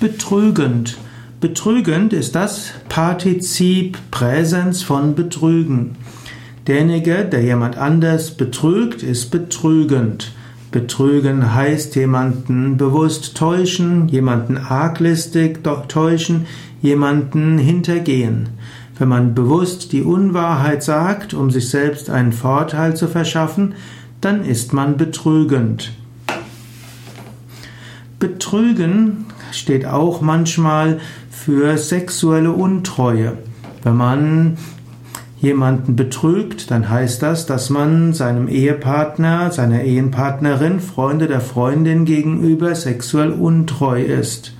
Betrügend. Betrügend ist das Partizip Präsens von betrügen. Derjenige, der jemand anders betrügt, ist betrügend. Betrügen heißt jemanden bewusst täuschen, jemanden arglistig täuschen, jemanden hintergehen. Wenn man bewusst die Unwahrheit sagt, um sich selbst einen Vorteil zu verschaffen, dann ist man betrügend. Betrügen steht auch manchmal für sexuelle Untreue. Wenn man jemanden betrügt, dann heißt das, dass man seinem Ehepartner, seiner Ehepartnerin, Freunde der Freundin gegenüber sexuell untreu ist.